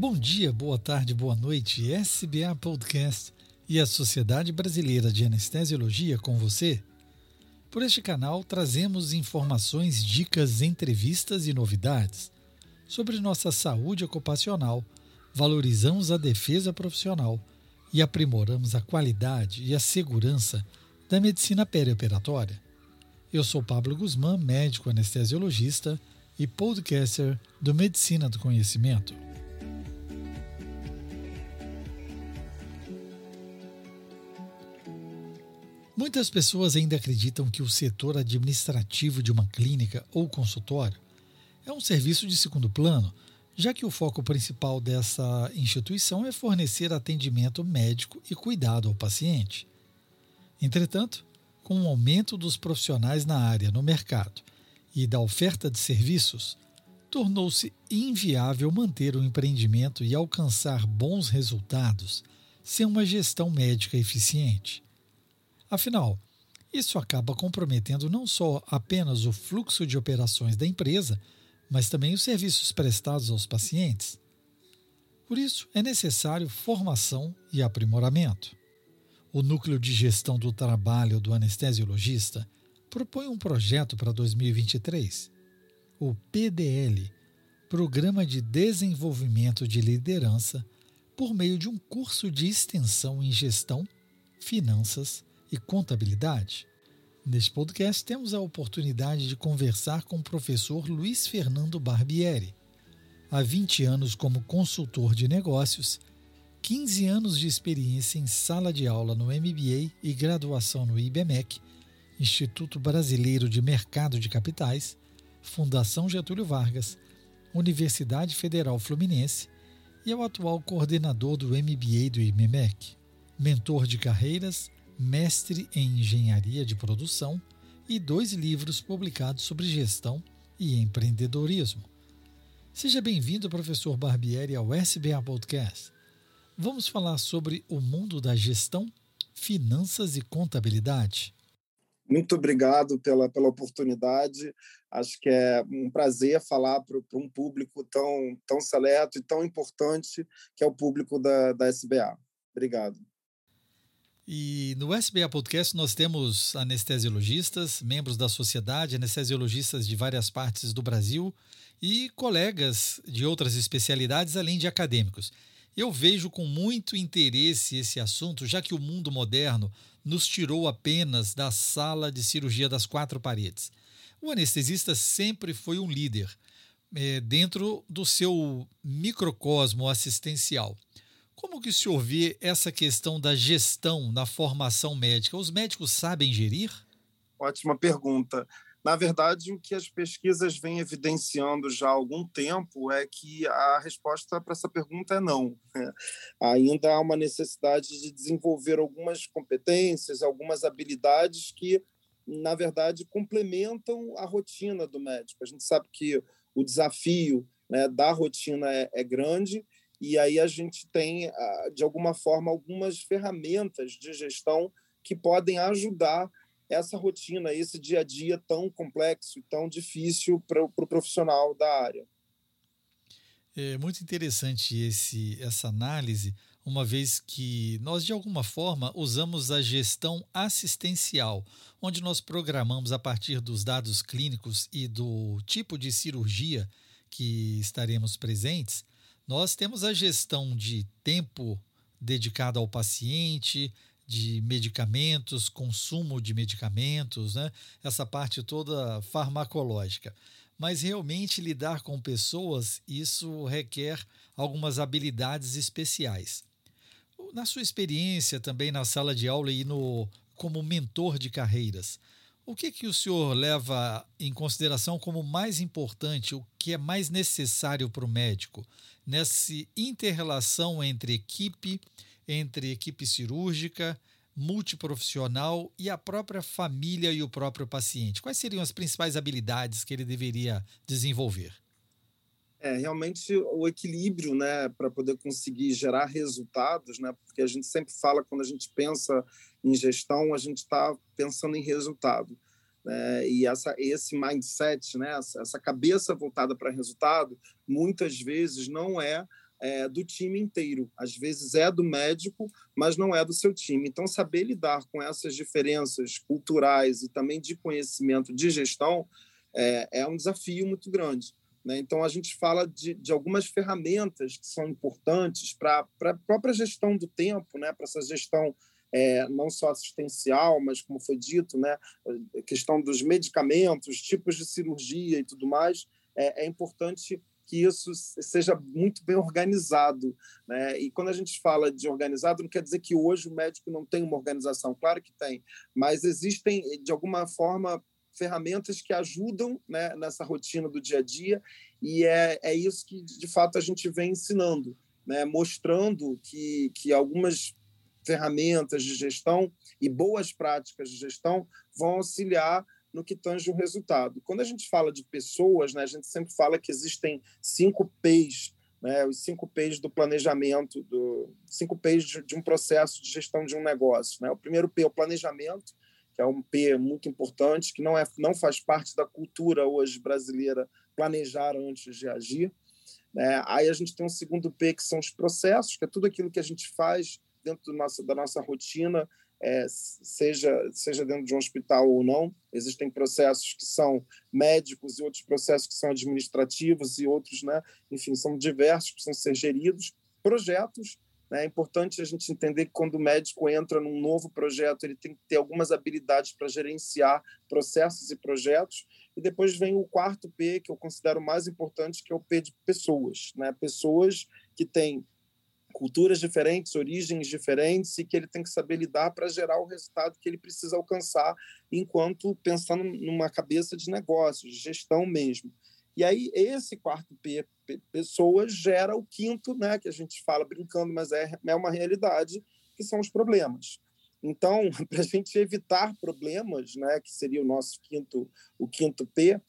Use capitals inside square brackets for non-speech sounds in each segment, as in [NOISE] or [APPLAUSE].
Bom dia, boa tarde, boa noite, SBA Podcast e a Sociedade Brasileira de Anestesiologia com você. Por este canal trazemos informações, dicas, entrevistas e novidades sobre nossa saúde ocupacional, valorizamos a defesa profissional e aprimoramos a qualidade e a segurança da medicina perioperatória. Eu sou Pablo Guzmán, médico anestesiologista e podcaster do Medicina do Conhecimento. Muitas pessoas ainda acreditam que o setor administrativo de uma clínica ou consultório é um serviço de segundo plano, já que o foco principal dessa instituição é fornecer atendimento médico e cuidado ao paciente. Entretanto, com o aumento dos profissionais na área no mercado e da oferta de serviços, tornou-se inviável manter o empreendimento e alcançar bons resultados sem uma gestão médica eficiente. Afinal, isso acaba comprometendo não só apenas o fluxo de operações da empresa, mas também os serviços prestados aos pacientes. Por isso, é necessário formação e aprimoramento. O Núcleo de Gestão do Trabalho do Anestesiologista propõe um projeto para 2023, o PDL Programa de Desenvolvimento de Liderança, por meio de um curso de extensão em gestão, finanças e contabilidade. Neste podcast, temos a oportunidade de conversar com o professor Luiz Fernando Barbieri. Há 20 anos como consultor de negócios, 15 anos de experiência em sala de aula no MBA e graduação no IBMEC, Instituto Brasileiro de Mercado de Capitais, Fundação Getúlio Vargas, Universidade Federal Fluminense e é o atual coordenador do MBA do IBMEC, mentor de carreiras mestre em engenharia de produção e dois livros publicados sobre gestão e empreendedorismo. Seja bem-vindo, professor Barbieri, ao SBA Podcast. Vamos falar sobre o mundo da gestão, finanças e contabilidade. Muito obrigado pela, pela oportunidade. Acho que é um prazer falar para um público tão, tão seleto e tão importante que é o público da, da SBA. Obrigado. E no SBA Podcast nós temos anestesiologistas, membros da sociedade, anestesiologistas de várias partes do Brasil e colegas de outras especialidades, além de acadêmicos. Eu vejo com muito interesse esse assunto, já que o mundo moderno nos tirou apenas da sala de cirurgia das quatro paredes. O anestesista sempre foi um líder é, dentro do seu microcosmo assistencial. Como que o senhor vê essa questão da gestão na formação médica? Os médicos sabem gerir? Ótima pergunta. Na verdade, o que as pesquisas vêm evidenciando já há algum tempo é que a resposta para essa pergunta é não. [LAUGHS] Ainda há uma necessidade de desenvolver algumas competências, algumas habilidades que, na verdade, complementam a rotina do médico. A gente sabe que o desafio né, da rotina é, é grande e aí a gente tem, ah, de alguma forma, algumas ferramentas de gestão que podem ajudar essa rotina, esse dia a dia tão complexo e tão difícil para o pro profissional da área. É muito interessante esse, essa análise, uma vez que nós, de alguma forma, usamos a gestão assistencial, onde nós programamos a partir dos dados clínicos e do tipo de cirurgia que estaremos presentes, nós temos a gestão de tempo dedicado ao paciente, de medicamentos, consumo de medicamentos, né? essa parte toda farmacológica. Mas realmente lidar com pessoas, isso requer algumas habilidades especiais. Na sua experiência também na sala de aula e no, como mentor de carreiras, o que, que o senhor leva em consideração como mais importante, o que é mais necessário para o médico nessa interrelação entre equipe, entre equipe cirúrgica, multiprofissional e a própria família e o próprio paciente? Quais seriam as principais habilidades que ele deveria desenvolver? É, realmente o equilíbrio, né, para poder conseguir gerar resultados, né, porque a gente sempre fala quando a gente pensa em gestão, a gente está pensando em resultado. Né? E essa, esse mindset, né? essa, essa cabeça voltada para resultado, muitas vezes não é é, do time inteiro. Às vezes é do médico, mas não é do seu time. Então, saber lidar com essas diferenças culturais e também de conhecimento de gestão é, é um desafio muito grande. Né? Então, a gente fala de, de algumas ferramentas que são importantes para a própria gestão do tempo, né? para essa gestão é, não só assistencial, mas, como foi dito, né? a questão dos medicamentos, tipos de cirurgia e tudo mais. É, é importante que isso seja muito bem organizado. Né? E quando a gente fala de organizado, não quer dizer que hoje o médico não tem uma organização, claro que tem, mas existem, de alguma forma, ferramentas que ajudam né, nessa rotina do dia a dia, e é, é isso que, de fato, a gente vem ensinando, né? mostrando que, que algumas ferramentas de gestão e boas práticas de gestão vão auxiliar no que tange o resultado. Quando a gente fala de pessoas, né, a gente sempre fala que existem cinco P's, né, os cinco P's do planejamento, do, cinco P's de, de um processo de gestão de um negócio. Né? O primeiro P é o planejamento, que é um P muito importante, que não, é, não faz parte da cultura hoje brasileira planejar antes de agir. Né? Aí a gente tem um segundo P, que são os processos, que é tudo aquilo que a gente faz dentro nosso, da nossa rotina é, seja, seja dentro de um hospital ou não. Existem processos que são médicos e outros processos que são administrativos e outros, né? enfim, são diversos, precisam ser geridos. Projetos? É importante a gente entender que quando o médico entra num novo projeto, ele tem que ter algumas habilidades para gerenciar processos e projetos. E depois vem o quarto P, que eu considero mais importante, que é o P de pessoas. Né? Pessoas que têm culturas diferentes, origens diferentes e que ele tem que saber lidar para gerar o resultado que ele precisa alcançar enquanto pensando numa cabeça de negócios, de gestão mesmo. E aí esse quarto P, P pessoas gera o quinto, né, que a gente fala brincando, mas é, é uma realidade, que são os problemas. Então, [LAUGHS] para a gente evitar problemas, né, que seria o nosso quinto, o quinto P,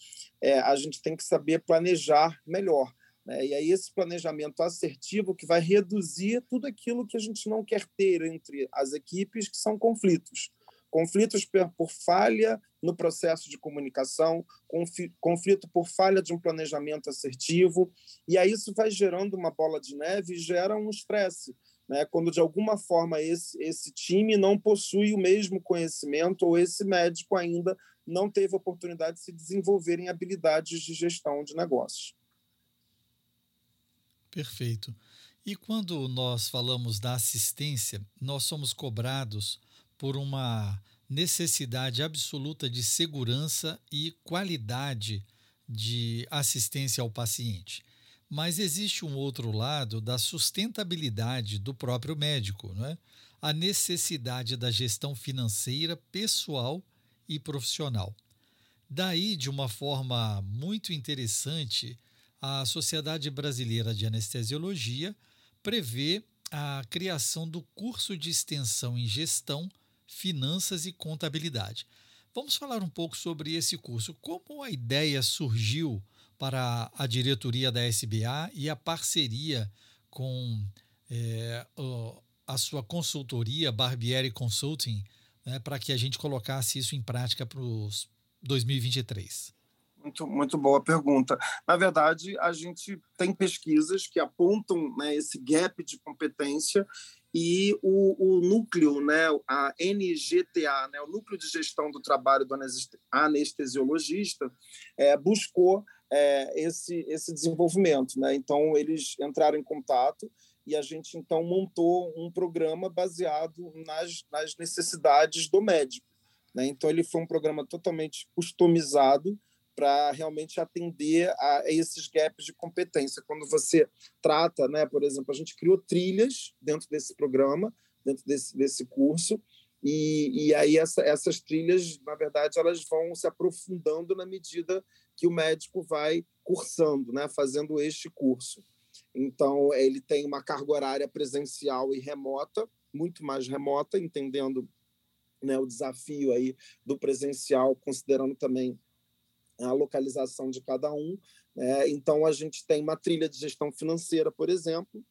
é, a gente tem que saber planejar melhor. Né? E aí esse planejamento assertivo que vai reduzir tudo aquilo que a gente não quer ter entre as equipes, que são conflitos. Conflitos por falha no processo de comunicação, conflito por falha de um planejamento assertivo, e aí isso vai gerando uma bola de neve e gera um estresse. Né? Quando de alguma forma esse, esse time não possui o mesmo conhecimento ou esse médico ainda não teve oportunidade de se desenvolver em habilidades de gestão de negócios. Perfeito. E quando nós falamos da assistência, nós somos cobrados por uma necessidade absoluta de segurança e qualidade de assistência ao paciente. Mas existe um outro lado da sustentabilidade do próprio médico, não é? a necessidade da gestão financeira, pessoal e profissional. Daí, de uma forma muito interessante, a Sociedade Brasileira de Anestesiologia prevê a criação do curso de extensão em gestão, finanças e contabilidade. Vamos falar um pouco sobre esse curso. Como a ideia surgiu para a diretoria da SBA e a parceria com é, a sua consultoria Barbieri Consulting, né, para que a gente colocasse isso em prática para os 2023? Muito, muito boa pergunta. Na verdade, a gente tem pesquisas que apontam né, esse gap de competência e o, o, núcleo, né, a NGTA, né, o Núcleo de Gestão do Trabalho do Anestesiologista, é, buscou é, esse, esse desenvolvimento. Né? Então, eles entraram em contato e a gente, então, montou um programa baseado nas, nas necessidades do médico. Né? Então, ele foi um programa totalmente customizado, para realmente atender a esses gaps de competência. Quando você trata, né, por exemplo, a gente criou trilhas dentro desse programa, dentro desse, desse curso, e, e aí essa, essas trilhas, na verdade, elas vão se aprofundando na medida que o médico vai cursando, né, fazendo este curso. Então, ele tem uma carga horária presencial e remota, muito mais remota, entendendo né, o desafio aí do presencial, considerando também a localização de cada um. Né? Então, a gente tem uma trilha de gestão financeira, por exemplo,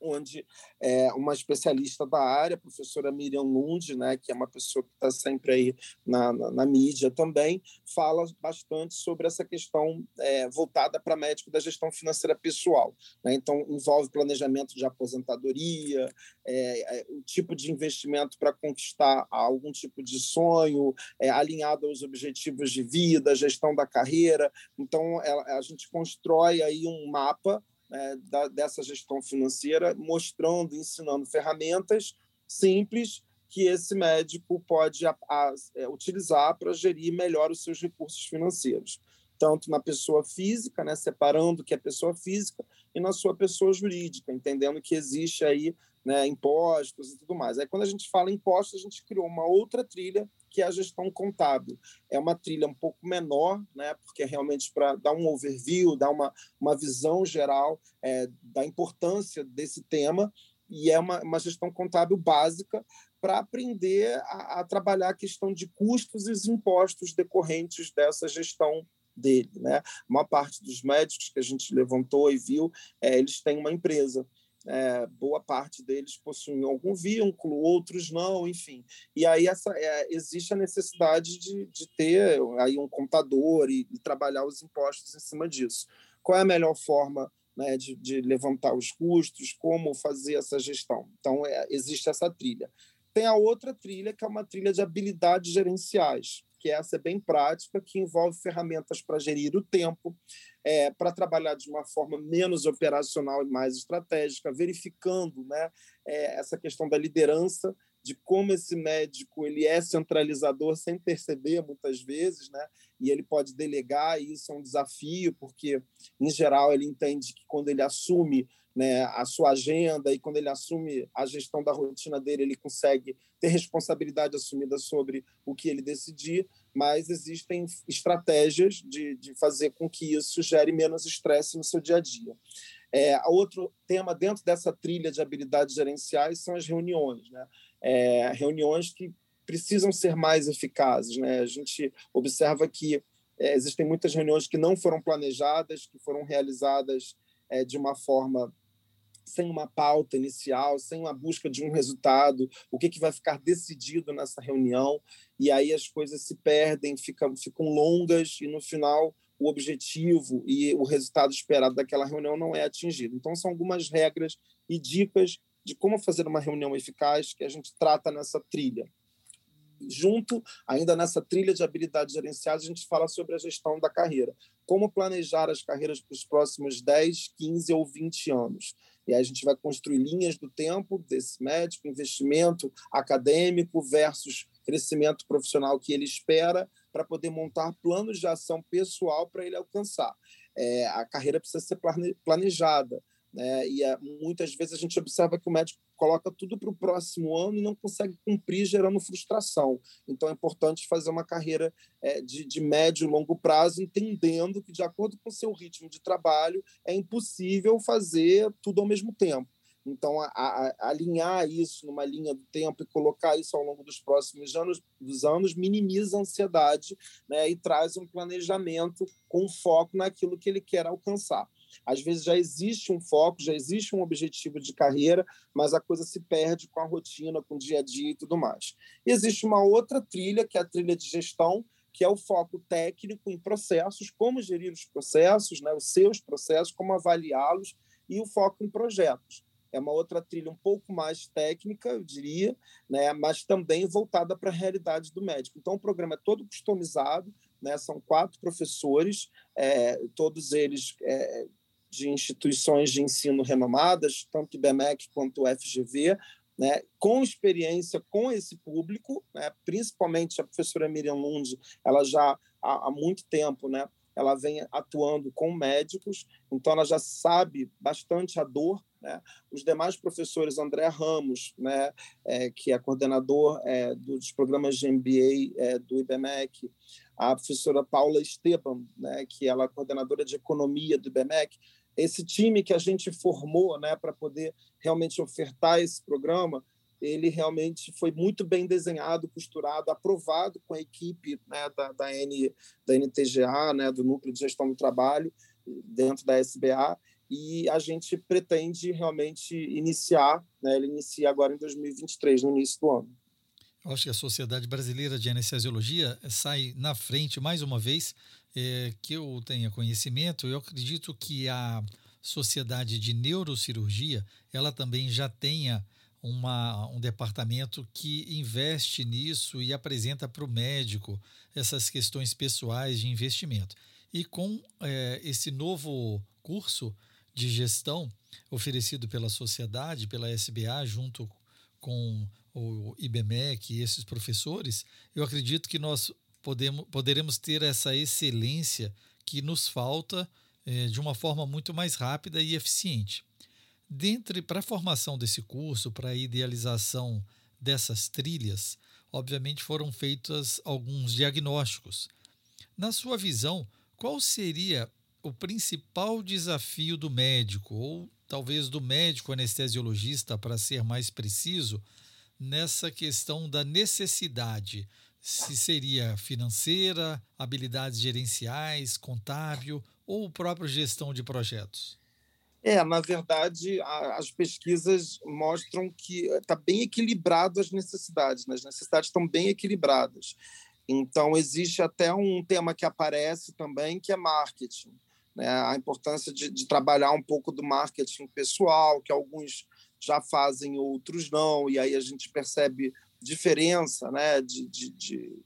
onde é, uma especialista da área, a professora Miriam Lund, né, que é uma pessoa que está sempre aí na, na, na, mídia também, fala bastante sobre essa questão é, voltada para médico da gestão financeira pessoal. Né? Então, envolve planejamento de aposentadoria, é, o tipo de investimento para conquistar algum tipo de sonho, alinhado aos objetivos de vida, gestão da carreira. Então, ela, a gente constrói aí um mapa né, da, dessa gestão financeira, mostrando, ensinando ferramentas simples que esse médico pode a, a, é, utilizar para gerir melhor os seus recursos financeiros, tanto na pessoa física, né, separando que é pessoa física, e na sua pessoa jurídica, entendendo que existe aí né, impostos e tudo mais. Aí, quando a gente fala impostos, a gente criou uma outra trilha que é a gestão contábil. É uma trilha um pouco menor, né, porque é realmente para dar um overview, dar uma, uma visão geral é, da importância desse tema, e é uma, uma gestão contábil básica para aprender a, a, trabalhar a questão de custos e impostos decorrentes dessa gestão dele. Né? Uma parte dos médicos que a gente levantou e viu, é, eles têm uma empresa é, boa parte deles possuem algum vínculo, outros não, enfim. E aí essa, é, existe a necessidade de, de ter aí um contador e, e, trabalhar os impostos em cima disso. Qual é a melhor forma né, de, de, levantar os custos, como fazer essa gestão? Então, é, existe essa trilha. Tem a outra trilha, que é uma trilha de habilidades gerenciais que essa é bem prática, que envolve ferramentas para gerir o tempo, é, para trabalhar de uma forma menos operacional e mais estratégica, verificando né, é, essa questão da liderança, de como esse médico ele é centralizador sem perceber muitas vezes, né? E ele pode delegar, e isso é um desafio, porque em geral ele entende que quando ele assume né, a sua agenda e quando ele assume a gestão da rotina dele, ele consegue ter responsabilidade assumida sobre o que ele decidir, mas existem estratégias de, de fazer com que isso gere menos estresse no seu dia a dia. É, outro tema dentro dessa trilha de habilidades gerenciais são as reuniões, né? É, reuniões que precisam ser mais eficazes, né? A gente observa que é, existem muitas reuniões que não foram planejadas, que foram realizadas é, de uma forma sem uma pauta inicial, sem uma busca de um resultado, o que, que vai ficar decidido nessa reunião, e aí as coisas se perdem, ficam, ficam longas, e no final o objetivo e o resultado esperado daquela reunião não é atingido. Então, são algumas regras e dicas de como fazer uma reunião eficaz que a gente trata nessa trilha. Junto, ainda nessa trilha de habilidades gerenciais, a gente fala sobre a gestão da carreira. Como planejar as carreiras para os próximos 10, 15 ou 20 anos. E aí a gente vai construir linhas do tempo desse médico, investimento acadêmico versus crescimento profissional que ele espera, para poder montar planos de ação pessoal para ele alcançar. É, a carreira precisa ser planejada. Né? E é, muitas vezes a gente observa que o médico coloca tudo para o próximo ano e não consegue cumprir, gerando frustração. Então é importante fazer uma carreira é, de, de médio e longo prazo, entendendo que, de acordo com o seu ritmo de trabalho, é impossível fazer tudo ao mesmo tempo. Então, a, a, alinhar isso numa linha do tempo e colocar isso ao longo dos próximos anos, dos anos minimiza a ansiedade né, e traz um planejamento com foco naquilo que ele quer alcançar. Às vezes já existe um foco, já existe um objetivo de carreira, mas a coisa se perde com a rotina, com o dia a dia e tudo mais. E existe uma outra trilha, que é a trilha de gestão, que é o foco técnico em processos, como gerir os processos, né, os seus processos, como avaliá-los, e o foco em projetos. É uma outra trilha um pouco mais técnica, eu diria, né, mas também voltada para a realidade do médico. Então, o programa é todo customizado, né, são quatro professores, é, todos eles é, de instituições de ensino renomadas, tanto o IBMEC quanto o FGV, né, com experiência com esse público, né, principalmente a professora Miriam Lund, ela já há, há, muito tempo, né, ela vem atuando com médicos, então ela já sabe bastante a dor. Né? Os demais professores, André Ramos, né, é, que é coordenador é, dos programas de MBA é, do IBMEC, a professora Paula Esteban, né, que ela é coordenadora de economia do IBMEC, esse time que a gente formou né, para poder realmente ofertar esse programa, ele realmente foi muito bem desenhado, costurado, aprovado com a equipe né, da, da, N, da NTGA, né, do Núcleo de Gestão do Trabalho, dentro da SBA, e a gente pretende realmente iniciar, né, ele inicia agora em 2023, no início do ano. Acho que a Sociedade Brasileira de Anestesiologia sai na frente mais uma vez, é, que eu tenha conhecimento. Eu acredito que a Sociedade de Neurocirurgia ela também já tenha uma, um departamento que investe nisso e apresenta para o médico essas questões pessoais de investimento. E com é, esse novo curso de gestão oferecido pela sociedade, pela SBA, junto com o IBMEC e esses professores, eu acredito que nós podemos, poderemos ter essa excelência que nos falta é, de uma forma muito mais rápida e eficiente. Dentre para a formação desse curso, para a idealização dessas trilhas, obviamente foram feitos alguns diagnósticos. Na sua visão, qual seria o principal desafio do médico, ou talvez do médico anestesiologista, para ser mais preciso, nessa questão da necessidade? Se seria financeira, habilidades gerenciais, contábil ou própria gestão de projetos? É, na verdade, a, as pesquisas mostram que está bem equilibrado as necessidades, né? as necessidades estão bem equilibradas. Então, existe até um tema que aparece também, que é marketing. Né? A importância de, de trabalhar um pouco do marketing pessoal, que alguns já fazem, outros não, e aí a gente percebe diferença né? de, de, de,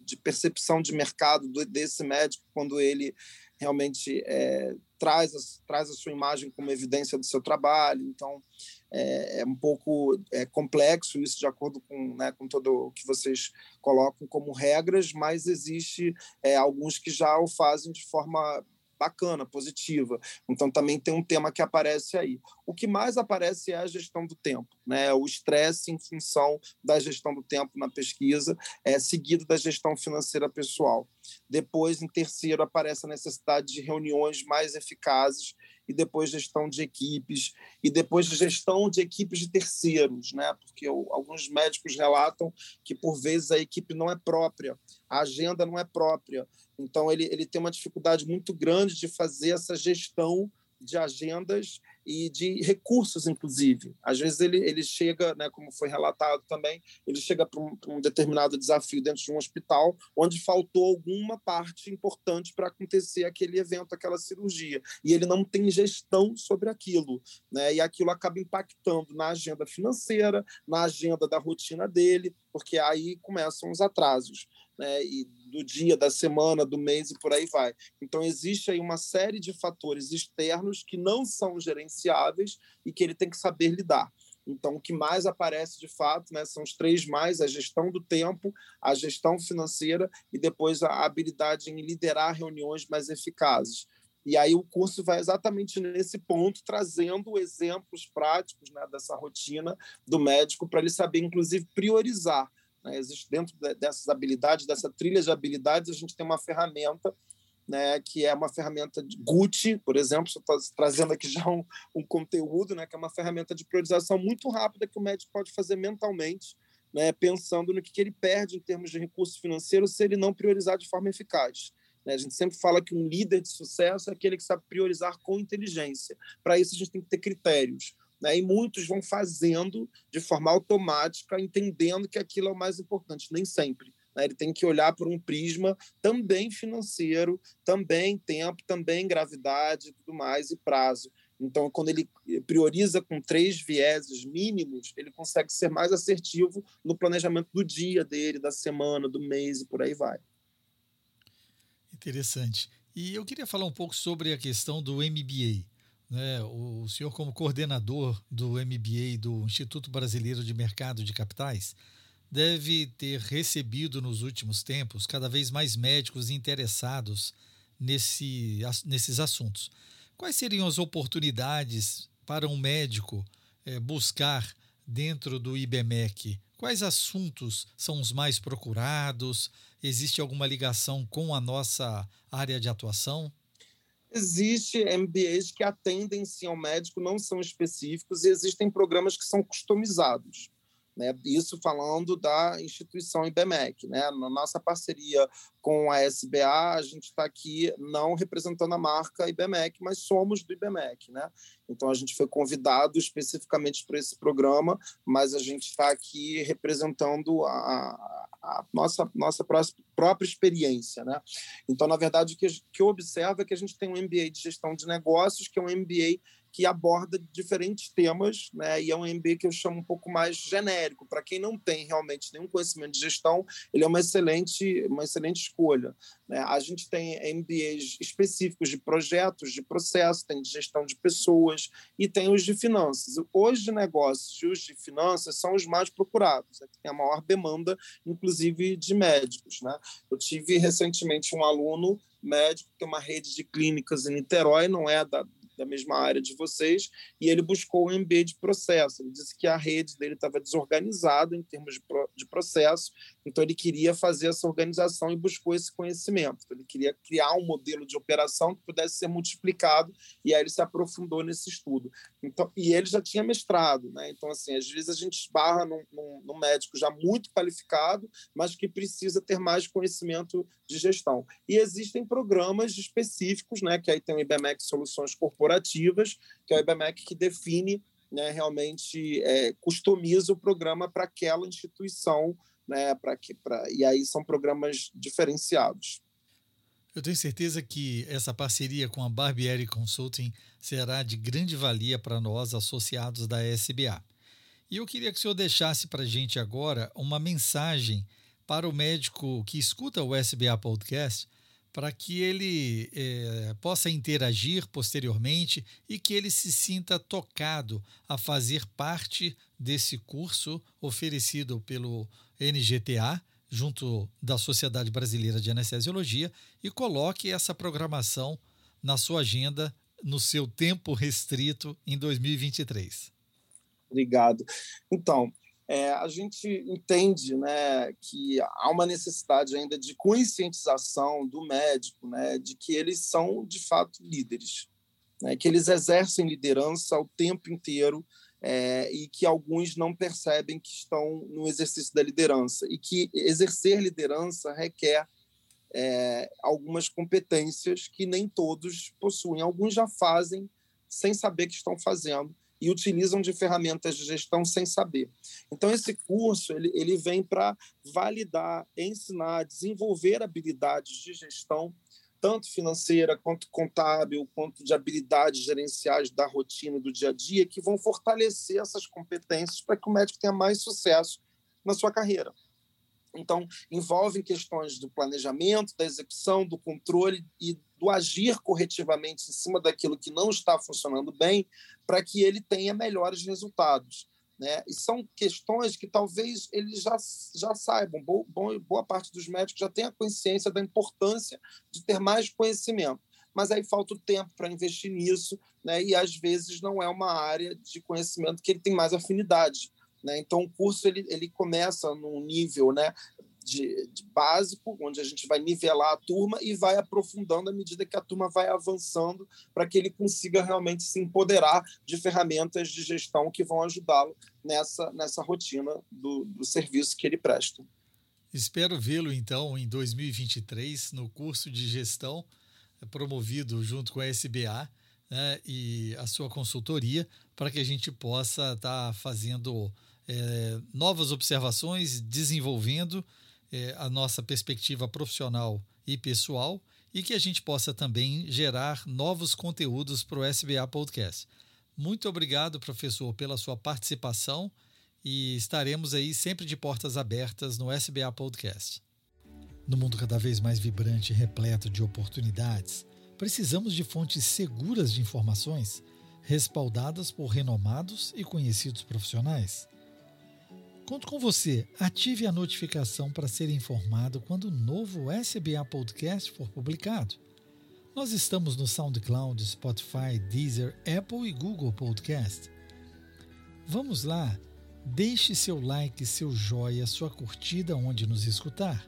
de percepção de mercado desse médico quando ele realmente é, traz, a, traz a sua imagem como evidência do seu trabalho. Então, é, é um pouco é, complexo isso, de acordo com, né, com todo o que vocês colocam como regras, mas existe é, alguns que já o fazem de forma bacana, positiva. Então também tem um tema que aparece aí. O que mais aparece é a gestão do tempo, né? O estresse em função da gestão do tempo na pesquisa, é seguido da gestão financeira pessoal. Depois, em terceiro, aparece a necessidade de reuniões mais eficazes e depois gestão de equipes e depois gestão de equipes de terceiros, né? Porque alguns médicos relatam que por vezes a equipe não é própria, a agenda não é própria. Então ele, ele tem uma dificuldade muito grande de fazer essa gestão de agendas e de recursos, inclusive. Às vezes ele, ele chega, né, como foi relatado também, ele chega para um, um, determinado desafio dentro de um hospital onde faltou alguma parte importante para acontecer aquele evento, aquela cirurgia, e ele não tem gestão sobre aquilo, né, e aquilo acaba impactando na agenda financeira, na agenda da rotina dele, porque aí começam os atrasos. Né, e do dia, da semana, do mês e por aí vai. Então, existe aí uma série de fatores externos que não são gerenciáveis e que ele tem que saber lidar. Então, o que mais aparece de fato né, são os três mais: a gestão do tempo, a gestão financeira e depois a habilidade em liderar reuniões mais eficazes. E aí o curso vai exatamente nesse ponto, trazendo exemplos práticos né, dessa rotina do médico para ele saber, inclusive, priorizar né? Existe dentro dessas habilidades, dessa trilha de habilidades, a gente tem uma ferramenta né, que é uma ferramenta de Gucci, por exemplo, estou trazendo aqui [LAUGHS] já um, um, conteúdo, né, que é uma ferramenta de priorização muito rápida que o médico pode fazer mentalmente, né, pensando no que, que ele perde em termos de recursos financeiros se ele não priorizar de forma eficaz. Né? A gente sempre fala que um líder de sucesso é aquele que sabe priorizar com inteligência. Para isso, a gente tem que ter critérios né? e muitos vão fazendo de forma automática, entendendo que aquilo é o mais importante, nem sempre. Né? Ele tem que olhar por um prisma também financeiro, também tempo, também gravidade, tudo mais, e prazo. Então, quando ele prioriza com três vieses mínimos, ele consegue ser mais assertivo no planejamento do dia dele, da semana, do mês e por aí vai. Interessante. E eu queria falar um pouco sobre a questão do MBA né, o senhor como coordenador do MBA do Instituto Brasileiro de Mercado de Capitais deve ter recebido nos últimos tempos cada vez mais médicos interessados nesse, nesses assuntos. Quais seriam as oportunidades para um médico é, buscar dentro do IBMEC? Quais assuntos são os mais procurados? Existe alguma ligação com a nossa área de atuação? Existe MBAs que atendem sim ao médico, não são específicos, e existem programas que são customizados. Né? Isso falando da instituição IBMEC. Né? Na nossa parceria com a SBA, a gente está aqui não representando a marca IBMEC, mas somos do IBMEC. Né? Então, a gente foi convidado especificamente para esse programa, mas a gente está aqui representando a, a nossa, nossa própria experiência. Né? Então, na verdade, o que, que eu observo é que a gente tem um MBA de gestão de negócios, que é um MBA que aborda diferentes temas, né? E é um MBA que eu chamo um pouco mais genérico. Para quem não tem realmente nenhum conhecimento de gestão, ele é uma excelente, uma excelente escolha. Né? A gente tem MBAs específicos de projetos, de processo, tem de gestão de pessoas e tem os de finanças. Os de negócios e os de finanças são os mais procurados, né? tem a maior demanda, inclusive de médicos. Né? Eu tive recentemente um aluno médico que tem uma rede de clínicas em Niterói, não é da, da mesma área de vocês, e ele buscou um MBA de processo. Ele disse que a rede dele estava desorganizada em termos de, pro, de processo, então ele queria fazer essa organização e buscou esse conhecimento. Ele queria criar um modelo de operação que pudesse ser multiplicado, e aí ele se aprofundou nesse estudo. Então, e ele já tinha mestrado, né? Então, assim, às vezes a gente esbarra num, num, num médico já muito qualificado, mas que precisa ter mais conhecimento de gestão. E existem programas específicos, né? Que aí tem o IBMEC Soluções Corporativas, que é o IBMEC que define né, realmente é, customiza o programa para aquela instituição, né, para que, pra, e aí são programas diferenciados. Eu tenho certeza que essa parceria com a Barbieri Consulting será de grande valia para nós, associados da SBA. E eu queria que o senhor deixasse para a gente agora uma mensagem para o médico que escuta o SBA Podcast, para que ele é, possa interagir posteriormente e que ele se sinta tocado a fazer parte desse curso oferecido pelo NGTA junto da Sociedade Brasileira de Anestesiologia e coloque essa programação na sua agenda no seu tempo restrito em 2023. Obrigado. Então, é, a gente entende né, que há uma necessidade ainda de conscientização do médico, né, de que eles são de fato líderes, né, que eles exercem liderança o tempo inteiro é, e que alguns não percebem que estão no exercício da liderança e que exercer liderança requer é, algumas competências que nem todos possuem. Alguns já fazem sem saber que estão fazendo e utilizam de ferramentas de gestão sem saber. Então esse curso ele, ele vem para validar, ensinar, desenvolver habilidades de gestão tanto financeira quanto contábil, quanto de habilidades gerenciais da rotina do dia a dia, que vão fortalecer essas competências para que o médico tenha mais sucesso na sua carreira. Então, envolvem questões do planejamento, da execução, do controle e do agir corretivamente em cima daquilo que não está funcionando bem, para que ele tenha melhores resultados. Né? E são questões que talvez eles já, já saibam, boa, boa parte dos médicos já tem a consciência da importância de ter mais conhecimento. Mas aí falta o tempo para investir nisso, né? e às vezes não é uma área de conhecimento que ele tem mais afinidade. Né? Então, o curso ele, ele começa num nível né, de, de, básico, onde a gente vai nivelar a turma e vai aprofundando à medida que a turma vai avançando, para que ele consiga realmente se empoderar de ferramentas de gestão que vão ajudá-lo nessa, nessa rotina do, do serviço que ele presta. Espero vê-lo então em 2023 no curso de gestão eh, promovido junto com a SBA né, e a sua consultoria para que a gente possa estar tá fazendo é, novas observações, desenvolvendo é, a nossa perspectiva profissional e pessoal e que a gente possa também gerar novos conteúdos para o SBA Podcast. Muito obrigado, professor, pela sua participação e estaremos aí sempre de portas abertas no SBA Podcast. No mundo cada vez mais vibrante e repleto de oportunidades, precisamos de fontes seguras de informações, respaldadas por renomados e conhecidos profissionais. Conto com você. Ative a notificação para ser informado quando o novo SBA Podcast for publicado. Nós estamos no SoundCloud, Spotify, Deezer, Apple e Google Podcast. Vamos lá, deixe seu like, seu joia, sua curtida onde nos escutar.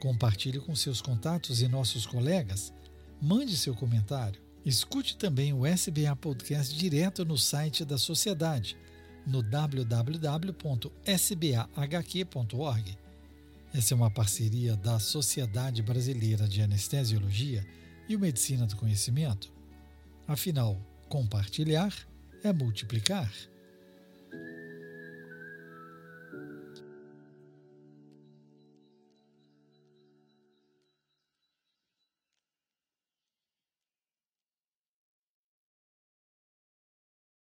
Compartilhe com seus contatos e nossos colegas. Mande seu comentário. Escute também o SBA Podcast direto no site da sociedade no www.sbahq.org. Essa é uma parceria da Sociedade Brasileira de Anestesiologia e Medicina do Conhecimento. Afinal, compartilhar é multiplicar.